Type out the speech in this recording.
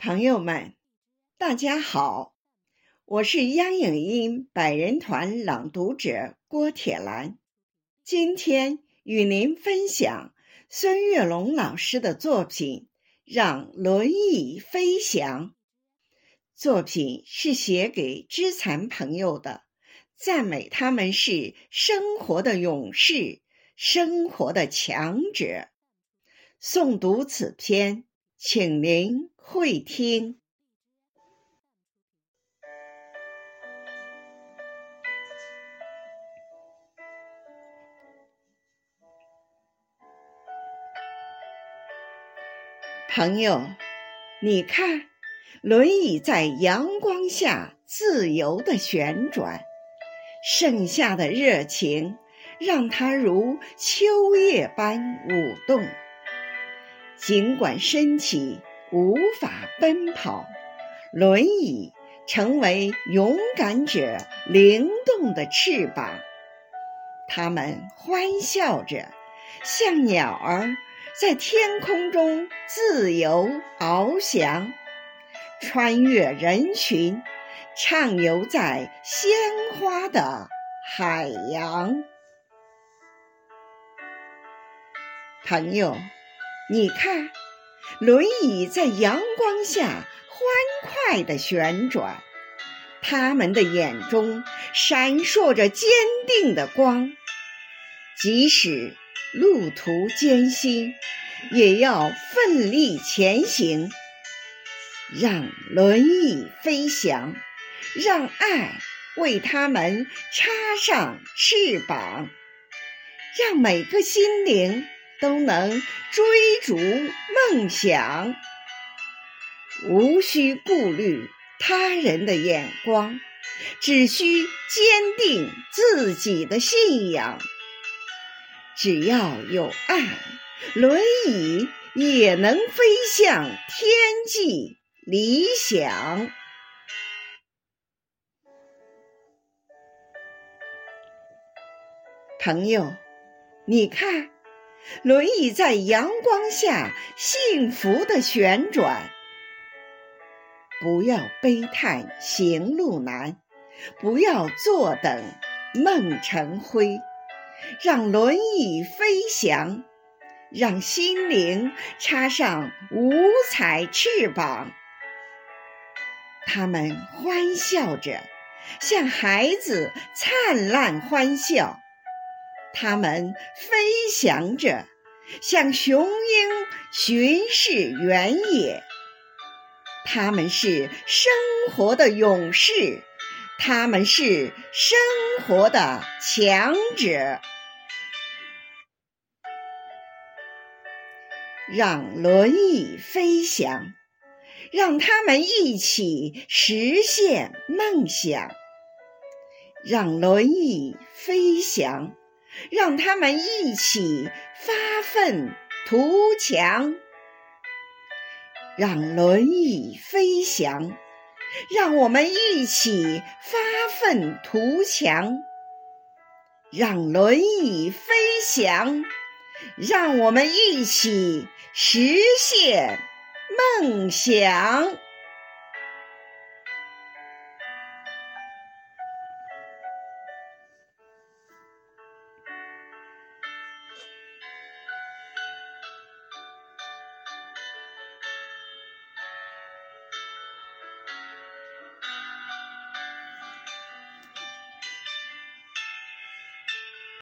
朋友们，大家好，我是央影音百人团朗读者郭铁兰，今天与您分享孙月龙老师的作品《让轮椅飞翔》。作品是写给肢残朋友的，赞美他们是生活的勇士，生活的强者。诵读此篇，请您会听。朋友，你看，轮椅在阳光下自由的旋转，盛夏的热情让它如秋叶般舞动。尽管身体无法奔跑，轮椅成为勇敢者灵动的翅膀。他们欢笑着，像鸟儿在天空中自由翱翔，穿越人群，畅游在鲜花的海洋。朋友。你看，轮椅在阳光下欢快地旋转，他们的眼中闪烁着坚定的光。即使路途艰辛，也要奋力前行。让轮椅飞翔，让爱为他们插上翅膀，让每个心灵。都能追逐梦想，无需顾虑他人的眼光，只需坚定自己的信仰。只要有爱，轮椅也能飞向天际理想。朋友，你看。轮椅在阳光下幸福的旋转，不要悲叹行路难，不要坐等梦成灰，让轮椅飞翔，让心灵插上五彩翅膀。他们欢笑着，像孩子灿烂欢笑。它们飞翔着，像雄鹰巡视原野。他们是生活的勇士，他们是生活的强者。让轮椅飞翔，让他们一起实现梦想。让轮椅飞翔。让他们一起发奋图强，让轮椅飞翔；让我们一起发奋图强，让轮椅飞翔；让我们一起实现梦想。